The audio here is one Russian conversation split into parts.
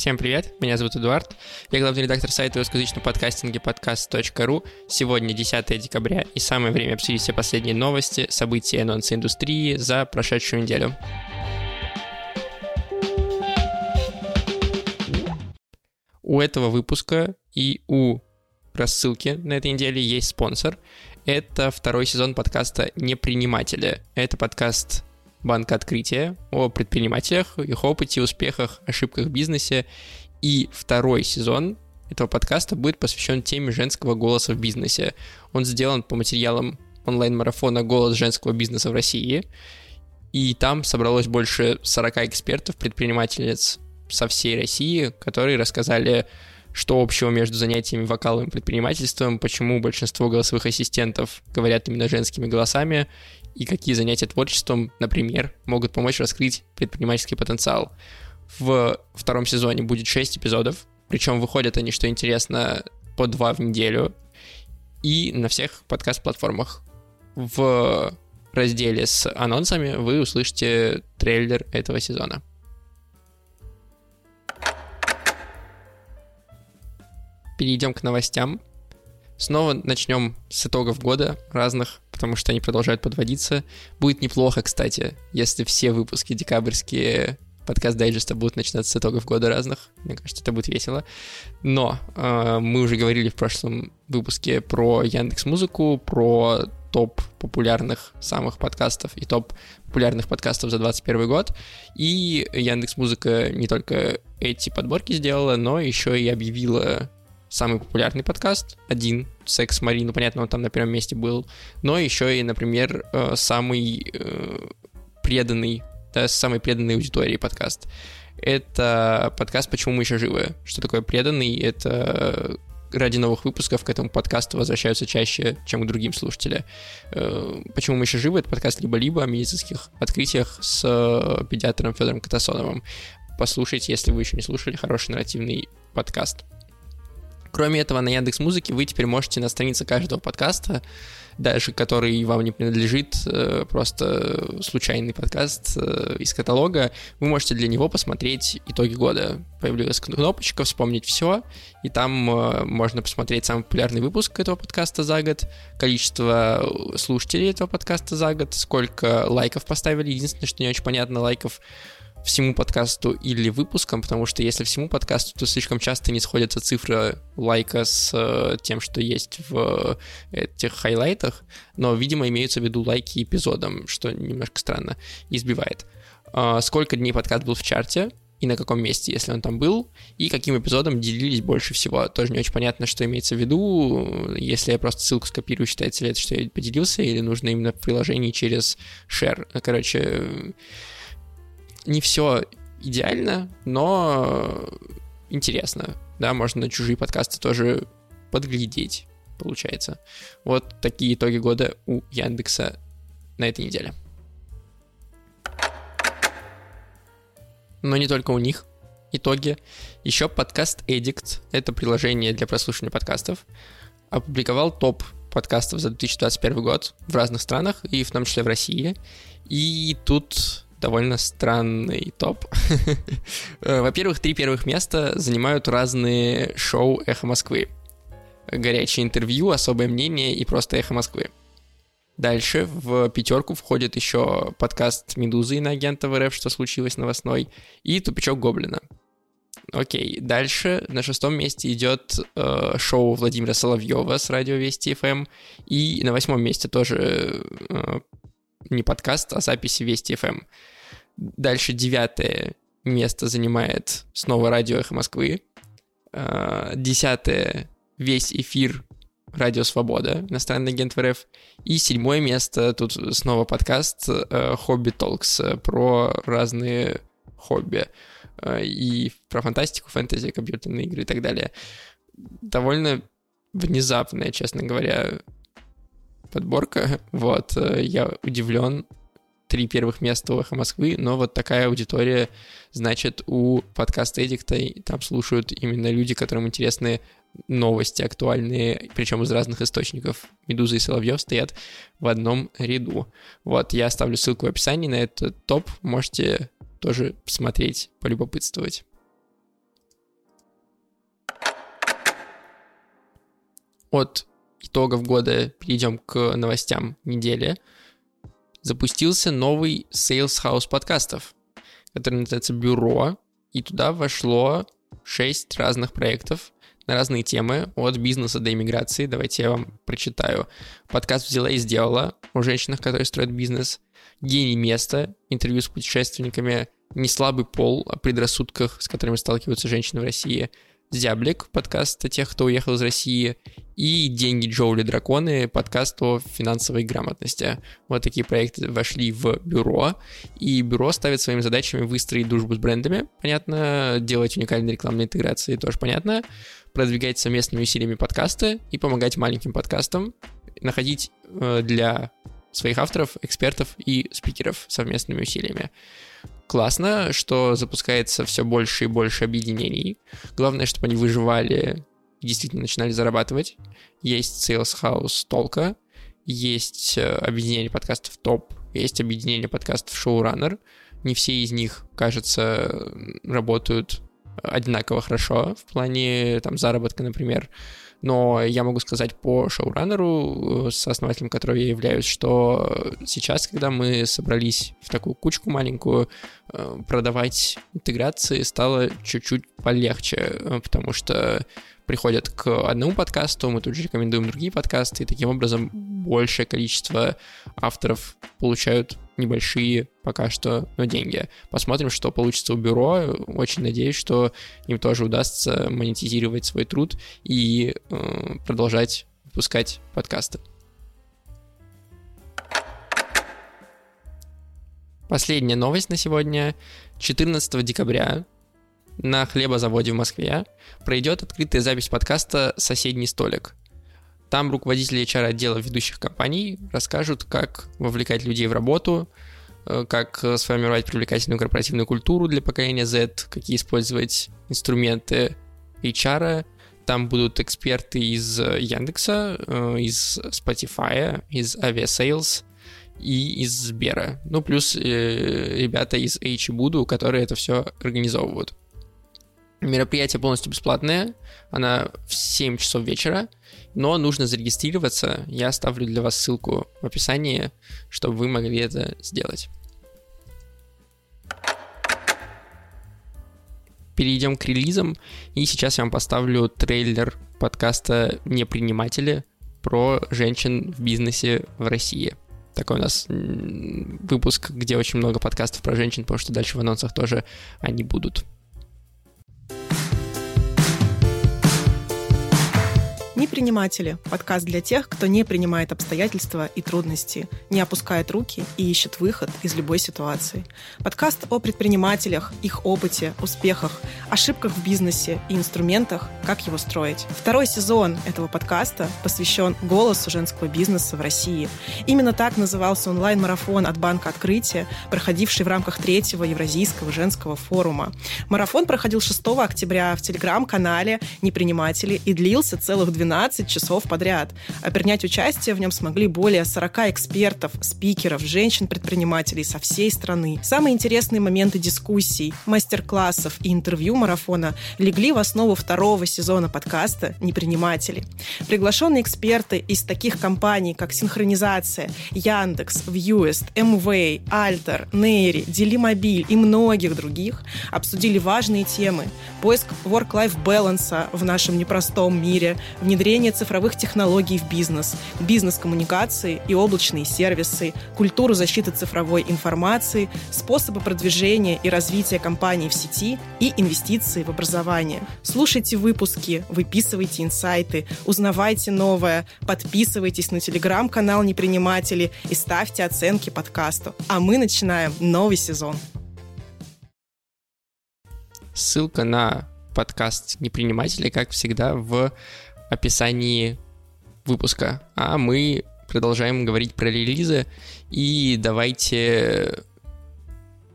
Всем привет, меня зовут Эдуард, я главный редактор сайта русскоязычного подкастинга подкаст.ру. Сегодня 10 декабря и самое время обсудить все последние новости, события и анонсы индустрии за прошедшую неделю. У этого выпуска и у рассылки на этой неделе есть спонсор. Это второй сезон подкаста «Неприниматели». Это подкаст Банка Открытия о предпринимателях, их опыте, успехах, ошибках в бизнесе. И второй сезон этого подкаста будет посвящен теме женского голоса в бизнесе. Он сделан по материалам онлайн-марафона «Голос женского бизнеса в России». И там собралось больше 40 экспертов, предпринимательниц со всей России, которые рассказали, что общего между занятиями вокалом и предпринимательством, почему большинство голосовых ассистентов говорят именно женскими голосами, и какие занятия творчеством, например, могут помочь раскрыть предпринимательский потенциал. В втором сезоне будет 6 эпизодов, причем выходят они, что интересно, по 2 в неделю, и на всех подкаст-платформах. В разделе с анонсами вы услышите трейлер этого сезона. Перейдем к новостям. Снова начнем с итогов года разных, потому что они продолжают подводиться. Будет неплохо, кстати, если все выпуски декабрьские подкаст дайджеста будут начинаться с итогов года разных. Мне кажется, это будет весело. Но э, мы уже говорили в прошлом выпуске про Яндекс Музыку, про топ популярных самых подкастов и топ популярных подкастов за 2021 год. И Яндекс Музыка не только эти подборки сделала, но еще и объявила самый популярный подкаст, один, Секс Мари, ну понятно, он там на первом месте был, но еще и, например, э, самый э, преданный, да, самой преданной подкаст. Это подкаст «Почему мы еще живы?». Что такое преданный? Это ради новых выпусков к этому подкасту возвращаются чаще, чем к другим слушателям. Э, «Почему мы еще живы?» — это подкаст либо-либо о медицинских открытиях с педиатром Федором Катасоновым. Послушайте, если вы еще не слушали, хороший нарративный подкаст. Кроме этого, на Яндекс Музыке вы теперь можете на странице каждого подкаста, даже который вам не принадлежит, э, просто случайный подкаст э, из каталога, вы можете для него посмотреть итоги года. Появилась кнопочка «Вспомнить все», и там э, можно посмотреть самый популярный выпуск этого подкаста за год, количество слушателей этого подкаста за год, сколько лайков поставили. Единственное, что не очень понятно, лайков всему подкасту или выпускам, потому что если всему подкасту, то слишком часто не сходятся цифры лайка с э, тем, что есть в этих хайлайтах, но, видимо, имеются в виду лайки эпизодам, что немножко странно, избивает. Э, сколько дней подкаст был в чарте, и на каком месте, если он там был, и каким эпизодом делились больше всего. Тоже не очень понятно, что имеется в виду. Если я просто ссылку скопирую, считается ли это, что я поделился, или нужно именно в приложении через share. Короче, не все идеально, но интересно. Да, можно на чужие подкасты тоже подглядеть, получается. Вот такие итоги года у Яндекса на этой неделе. Но не только у них итоги. Еще подкаст Edict, это приложение для прослушивания подкастов, опубликовал топ подкастов за 2021 год в разных странах, и в том числе в России. И тут довольно странный топ. Э, во-первых, три первых места занимают разные шоу «Эхо Москвы». Горячее интервью, особое мнение и просто «Эхо Москвы». Дальше в пятерку входит еще подкаст «Медузы» и на агентов РФ, что случилось новостной, и «Тупичок Гоблина». Окей, дальше на шестом месте идет э, шоу Владимира Соловьева с радио Вести ФМ, эм. и на восьмом месте тоже э, не подкаст, а записи Вести ФМ. Эм. Дальше девятое место занимает снова радио Эхо Москвы. А, десятое весь эфир Радио Свобода, иностранный агент в РФ. И седьмое место, тут снова подкаст э, Hobby Talks про разные хобби. И про фантастику, фэнтези, компьютерные игры и так далее. Довольно внезапная, честно говоря, подборка. Вот, э, я удивлен. Три первых места у «Эхо Москвы», но вот такая аудитория, значит, у подкаста Эдикта там слушают именно люди, которым интересны новости актуальные, причем из разных источников. Медуза и Соловьев стоят в одном ряду. Вот, я оставлю ссылку в описании на этот топ, можете тоже посмотреть, полюбопытствовать. От итогов года перейдем к новостям недели. Запустился новый Sales House подкастов, который называется «Бюро», и туда вошло шесть разных проектов на разные темы, от бизнеса до иммиграции. Давайте я вам прочитаю. Подкаст «Взяла и сделала» о женщинах, которые строят бизнес. «Гений места», интервью с путешественниками. «Не слабый пол», о предрассудках, с которыми сталкиваются женщины в России – Зяблик, подкаст о тех, кто уехал из России, и «Деньги Джоули Драконы», подкаст о финансовой грамотности. Вот такие проекты вошли в бюро, и бюро ставит своими задачами выстроить дружбу с брендами, понятно, делать уникальные рекламные интеграции, тоже понятно, продвигать совместными усилиями подкасты и помогать маленьким подкастам, находить э, для своих авторов, экспертов и спикеров совместными усилиями классно, что запускается все больше и больше объединений. Главное, чтобы они выживали и действительно начинали зарабатывать. Есть Sales House Толка, есть э, объединение подкастов Топ, есть объединение подкастов Showrunner. Не все из них, кажется, работают одинаково хорошо в плане там заработка, например но я могу сказать по шоураннеру, э, с основателем которого я являюсь, что сейчас, когда мы собрались в такую кучку маленькую, э, продавать интеграции стало чуть-чуть полегче, э, потому что приходят к одному подкасту, мы тут же рекомендуем другие подкасты, и таким образом большее количество авторов получают небольшие пока что, но деньги. Посмотрим, что получится у бюро. Очень надеюсь, что им тоже удастся монетизировать свой труд и э, продолжать выпускать подкасты. Последняя новость на сегодня. 14 декабря на хлебозаводе в Москве пройдет открытая запись подкаста «Соседний столик». Там руководители HR-отдела ведущих компаний расскажут, как вовлекать людей в работу, э, как сформировать привлекательную корпоративную культуру для поколения Z, какие использовать инструменты HR. Там будут эксперты из Яндекса, э, из Spotify, из Aviasales и из Сбера. Ну, плюс э, ребята из H Буду, которые это все организовывают. Мероприятие полностью бесплатное, она в 7 часов вечера, но нужно зарегистрироваться. Я оставлю для вас ссылку в описании, чтобы вы могли это сделать. Перейдем к релизам, и сейчас я вам поставлю трейлер подкаста «Неприниматели» про женщин в бизнесе в России. Такой у нас выпуск, где очень много подкастов про женщин, потому что дальше в анонсах тоже они будут. Неприниматели – подкаст для тех, кто не принимает обстоятельства и трудности, не опускает руки и ищет выход из любой ситуации. Подкаст о предпринимателях, их опыте, успехах, ошибках в бизнесе и инструментах, как его строить. Второй сезон этого подкаста посвящен голосу женского бизнеса в России. Именно так назывался онлайн-марафон от Банка Открытия, проходивший в рамках третьего Евразийского женского форума. Марафон проходил 6 октября в телеграм-канале «Неприниматели» и длился целых 12 12 часов подряд. А принять участие в нем смогли более 40 экспертов, спикеров, женщин-предпринимателей со всей страны. Самые интересные моменты дискуссий, мастер-классов и интервью марафона легли в основу второго сезона подкаста «Неприниматели». Приглашенные эксперты из таких компаний, как Синхронизация, Яндекс, Вьюэст, Mway, Альтер, Нейри, Делимобиль и многих других обсудили важные темы. Поиск work-life баланса в нашем непростом мире, внедрение внедрение цифровых технологий в бизнес, бизнес-коммуникации и облачные сервисы, культуру защиты цифровой информации, способы продвижения и развития компаний в сети и инвестиции в образование. Слушайте выпуски, выписывайте инсайты, узнавайте новое, подписывайтесь на телеграм-канал «Неприниматели» и ставьте оценки подкасту. А мы начинаем новый сезон. Ссылка на подкаст «Неприниматели», как всегда, в описании выпуска. А мы продолжаем говорить про релизы. И давайте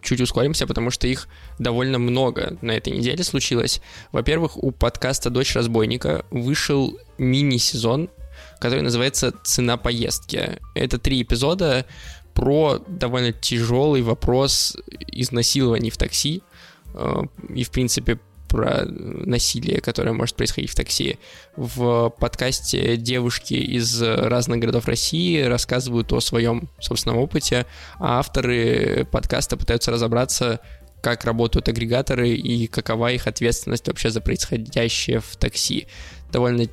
чуть ускоримся, потому что их довольно много на этой неделе случилось. Во-первых, у подкаста «Дочь разбойника» вышел мини-сезон, который называется «Цена поездки». Это три эпизода про довольно тяжелый вопрос изнасилований в такси э, и, в принципе, про насилие, которое может происходить в такси. В подкасте девушки из разных городов России рассказывают о своем собственном опыте, а авторы подкаста пытаются разобраться, как работают агрегаторы и какова их ответственность вообще за происходящее в такси. Довольно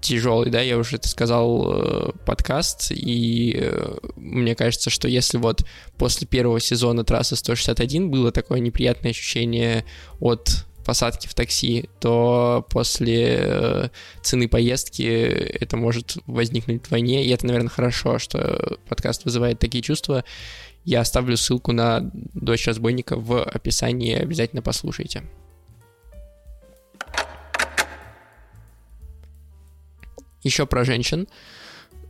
тяжелый, да, я уже это сказал, э, подкаст, и э, мне кажется, что если вот после первого сезона трассы 161 было такое неприятное ощущение от посадки в такси, то после э, цены поездки это может возникнуть вдвойне, и это, наверное, хорошо, что подкаст вызывает такие чувства. Я оставлю ссылку на «Дочь разбойника» в описании, обязательно послушайте. Еще про женщин.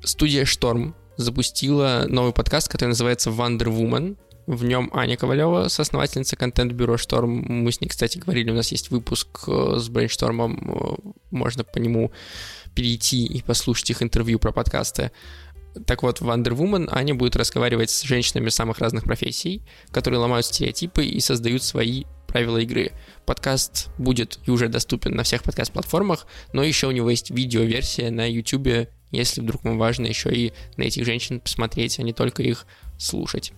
Студия Шторм запустила новый подкаст, который называется Wonder Woman. В нем Аня Ковалева, соосновательница контент-бюро Шторм. Мы с ней, кстати, говорили, у нас есть выпуск э, с брейнштормом, э, можно по нему перейти и послушать их интервью про подкасты. Так вот, в Wonder Woman Аня будет разговаривать с женщинами самых разных профессий, которые ломают стереотипы и создают свои правила игры. Подкаст будет и уже доступен на всех подкаст-платформах, но еще у него есть видео-версия на YouTube, если вдруг вам важно еще и на этих женщин посмотреть, а не только их слушать.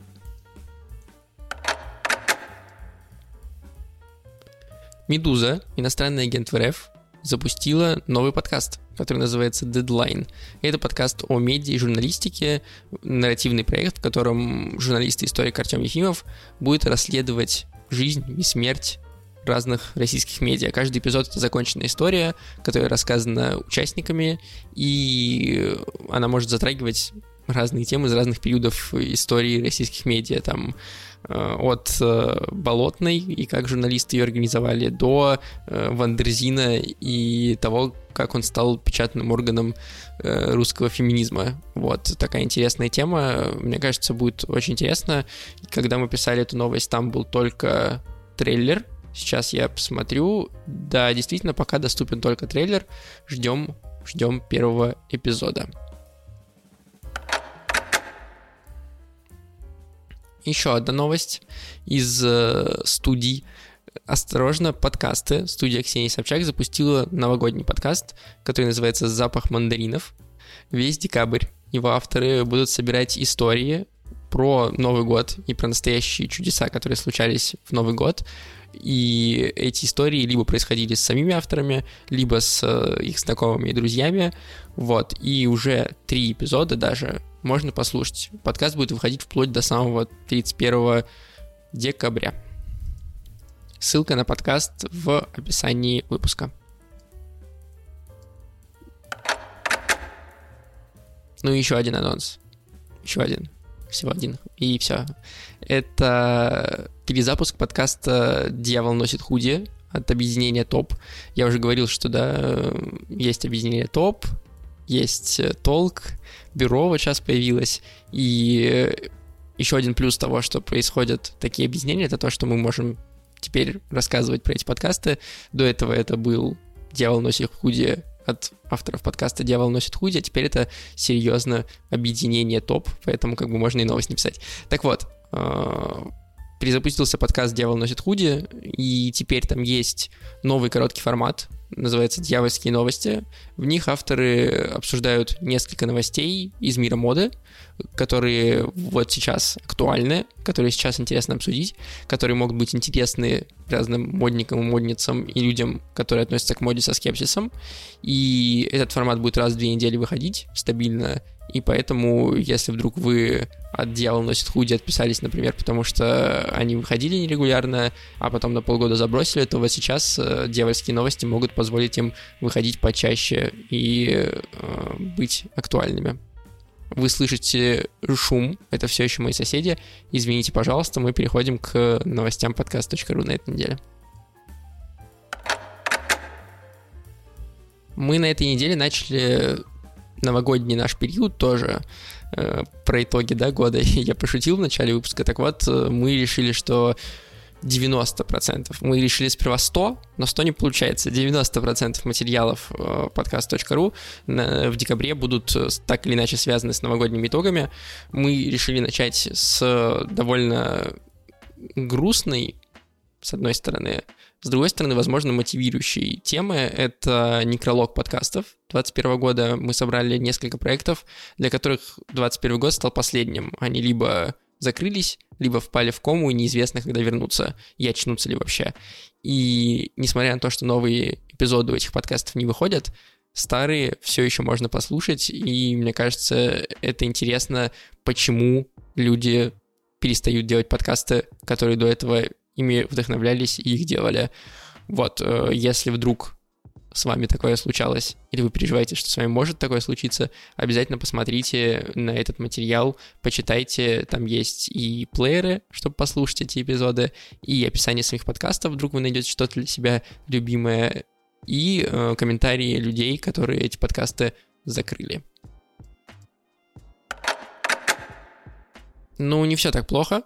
Медуза, иностранный агент в РФ, запустила новый подкаст, который называется Deadline. Это подкаст о медиа и журналистике, нарративный проект, в котором журналист и историк Артем Ефимов будет расследовать жизнь и смерть разных российских медиа. Каждый эпизод — это законченная история, которая рассказана участниками, и она может затрагивать разные темы из разных периодов истории российских медиа, там Э, от э, Болотной и как журналисты ее организовали до э, Вандерзина и того, как он стал печатным органом русского феминизма. Вот такая интересная тема. Мне кажется, будет очень интересно. Когда мы писали эту новость, там был только трейлер. Сейчас я посмотрю. Да, действительно, пока доступен только трейлер. Ждем, ждем первого эпизода. Еще одна новость из э, студий. Осторожно, подкасты. Студия Ксении Собчак запустила новогодний подкаст, который называется «Запах мандаринов». Весь декабрь его авторы будут собирать истории про Новый год и про настоящие чудеса, которые случались в Новый год. И эти истории либо происходили с самими авторами, либо с э, их знакомыми и друзьями. Вот. И уже три эпизода даже можно послушать. Подкаст будет выходить вплоть до самого 31 декабря. Ссылка на подкаст в описании выпуска. Ну и еще один анонс. Еще один. Всего один. И все. Это перезапуск подкаста «Дьявол носит худи» от объединения ТОП. Я уже говорил, что да, есть объединение ТОП, есть э, толк, бюро вот сейчас появилось, и еще один плюс того, что происходят такие объединения, это то, что мы можем теперь рассказывать про эти подкасты. До этого это был «Дьявол носит худи» от авторов подкаста «Дьявол носит худи», а теперь это серьезно объединение топ, поэтому как бы можно и новость написать. Так вот, э, перезапустился подкаст «Дьявол носит худи», и теперь там есть новый короткий формат, называется «Дьявольские новости». В них авторы обсуждают несколько новостей из мира моды, которые вот сейчас актуальны, которые сейчас интересно обсудить, которые могут быть интересны разным модникам и модницам и людям, которые относятся к моде со скепсисом. И этот формат будет раз в две недели выходить стабильно, и поэтому, если вдруг вы от «Дьявол носит худи» отписались, например, потому что они выходили нерегулярно, а потом на полгода забросили, то вот сейчас э, дьявольские новости могут позволить им выходить почаще и э, быть актуальными. Вы слышите шум, это все еще мои соседи. Извините, пожалуйста, мы переходим к новостям подкаст.ру на этой неделе. Мы на этой неделе начали новогодний наш период тоже э, про итоги да, года. Я пошутил в начале выпуска. Так вот, э, мы решили, что 90%. Мы решили сперва 100, но 100 не получается. 90% материалов э, подкаст.ру в декабре будут э, так или иначе связаны с новогодними итогами. Мы решили начать с довольно грустной, с одной стороны, С другой стороны, возможно, мотивирующие темы — это некролог подкастов. 2021 года мы собрали несколько проектов, для которых 2021 год стал последним. Они либо закрылись, либо впали в кому, и неизвестно, когда вернутся, и очнутся ли вообще. И несмотря на то, что новые эпизоды у этих подкастов не выходят, старые все еще можно послушать, и мне кажется, это интересно, почему люди перестают делать подкасты, которые до этого ими вдохновлялись и их делали. Вот, э, если вдруг с вами такое случалось, или вы переживаете, что с вами может такое случиться, обязательно посмотрите на этот материал, почитайте, там есть и плееры, чтобы послушать эти эпизоды, и описание самих подкастов, вдруг вы найдете что-то для себя любимое, и э, комментарии людей, которые эти подкасты закрыли. Ну, не все так плохо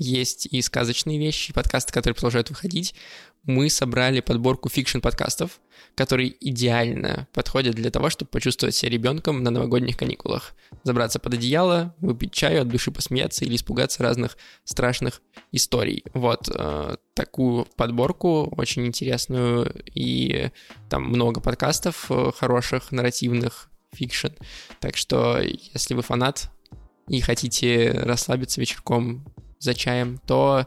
есть и сказочные вещи, подкасты, которые продолжают выходить. Мы собрали подборку фикшн-подкастов, которые идеально подходят для того, чтобы почувствовать себя ребенком на новогодних каникулах. Забраться под одеяло, выпить чаю, от души посмеяться или испугаться разных страшных историй. Вот э, такую подборку, очень интересную, и там много подкастов э, хороших, нарративных, fiction. Так что, если вы фанат и хотите расслабиться вечерком за чаем, то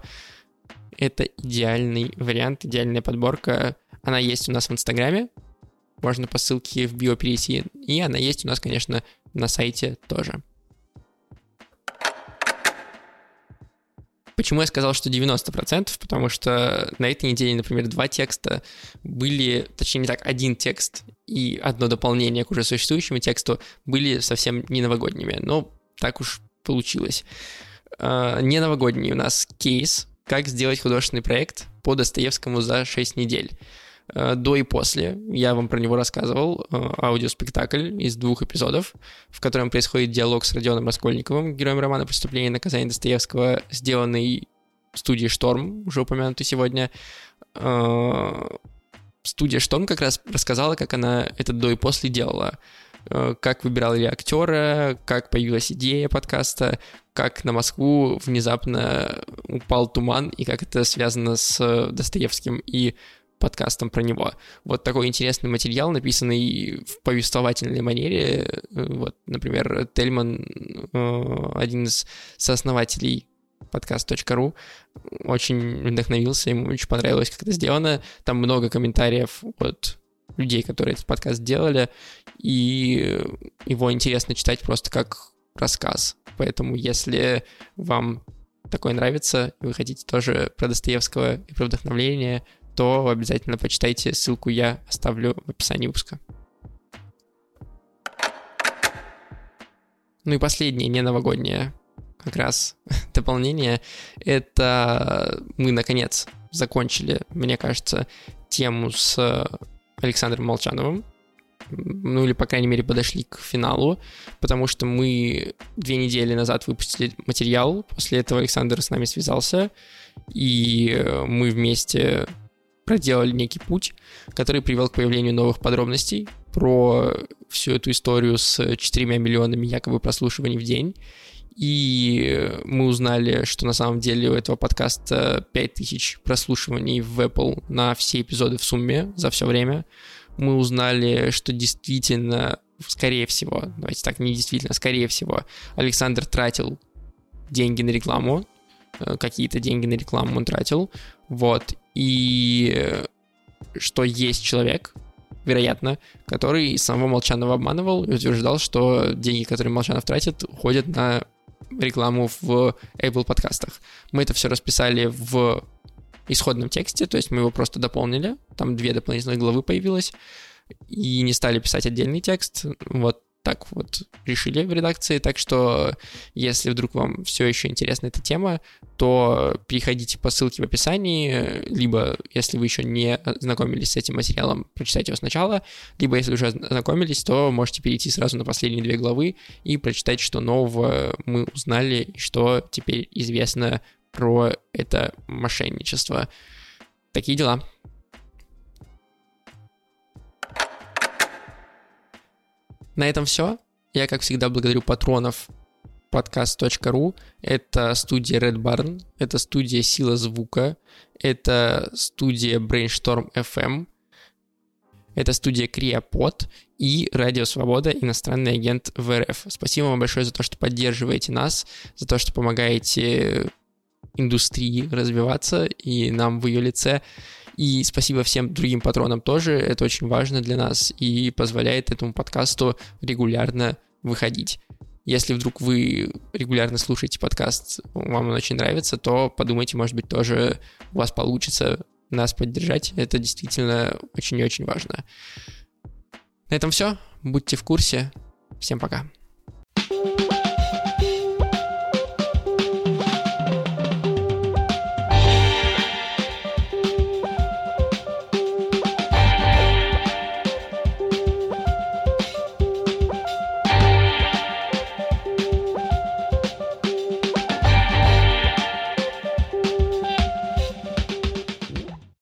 это идеальный вариант, идеальная подборка. Она есть у нас в Инстаграме, можно по ссылке в био перейти, и она есть у нас, конечно, на сайте тоже. Почему я сказал, что 90%? Потому что на этой неделе, например, два текста были, точнее не так, один текст и одно дополнение к уже существующему тексту были совсем не новогодними. Но так уж получилось. Uh, не новогодний у нас кейс, как сделать художественный проект по Достоевскому за 6 недель. Uh, до и после. Я вам про него рассказывал. Uh, аудиоспектакль из двух эпизодов, в котором происходит диалог с Родионом Раскольниковым, героем романа «Преступление и наказание Достоевского», сделанный в студии «Шторм», уже упомянутый сегодня. Студия «Шторм» как раз рассказала, как она это до и после делала. Э, как выбирали актера, как появилась идея подкаста, как на Москву внезапно упал туман и как это связано с Достоевским и подкастом про него. Вот такой интересный материал, написанный в повествовательной манере. Вот, например, Тельман, э, один из сооснователей подкаст.ру, очень вдохновился, ему очень понравилось, как это сделано. Там много комментариев от людей, которые этот подкаст делали, и его интересно читать просто как рассказ. Поэтому, если вам такое нравится, и вы хотите тоже про Достоевского и про вдохновление, то обязательно почитайте. Ссылку я оставлю в описании выпуска. Ну и последнее, не новогоднее, как раз дополнение, это мы, наконец, закончили, мне кажется, тему с Александром Молчановым. Ну или, по крайней мере, подошли к финалу, потому что мы две недели назад выпустили материал, после этого Александр с нами связался, и мы вместе проделали некий путь, который привел к появлению новых подробностей про всю эту историю с 4 миллионами якобы прослушиваний в день. И мы узнали, что на самом деле у этого подкаста 5000 прослушиваний в Apple на все эпизоды в сумме за все время. Мы узнали, что действительно, скорее всего, давайте так, не действительно, скорее всего, Александр тратил деньги на рекламу, э, какие-то деньги на рекламу он тратил, вот, и что есть человек, вероятно, который самого Молчанова обманывал и утверждал, что деньги, которые Молчанов тратит, уходят на рекламу в Apple подкастах. Мы это все расписали в исходном тексте, то есть мы его просто дополнили, там две дополнительных главы появилось, и не стали писать отдельный текст, вот так вот решили в редакции. Так что, если вдруг вам все еще интересна эта тема, то переходите по ссылке в описании, либо, если вы еще не знакомились с этим материалом, прочитайте его сначала, либо, если уже знакомились, то можете перейти сразу на последние две главы и прочитать, что нового мы узнали и что теперь известно про это мошенничество. Такие дела. На этом все. Я, как всегда, благодарю патронов podcast.ru, это студия Red Barn, это студия Сила Звука, это студия Brainstorm FM, это студия Криопод и Радио Свобода, иностранный агент в РФ. Спасибо вам большое за то, что поддерживаете нас, за то, что помогаете индустрии развиваться и нам в ее лице. И спасибо всем другим патронам тоже, это очень важно для нас и позволяет этому подкасту регулярно выходить. Если вдруг вы регулярно слушаете подкаст, вам он очень нравится, то подумайте, может быть, тоже у вас получится нас поддержать. Это действительно очень и очень важно. На этом все. Будьте в курсе. Всем пока.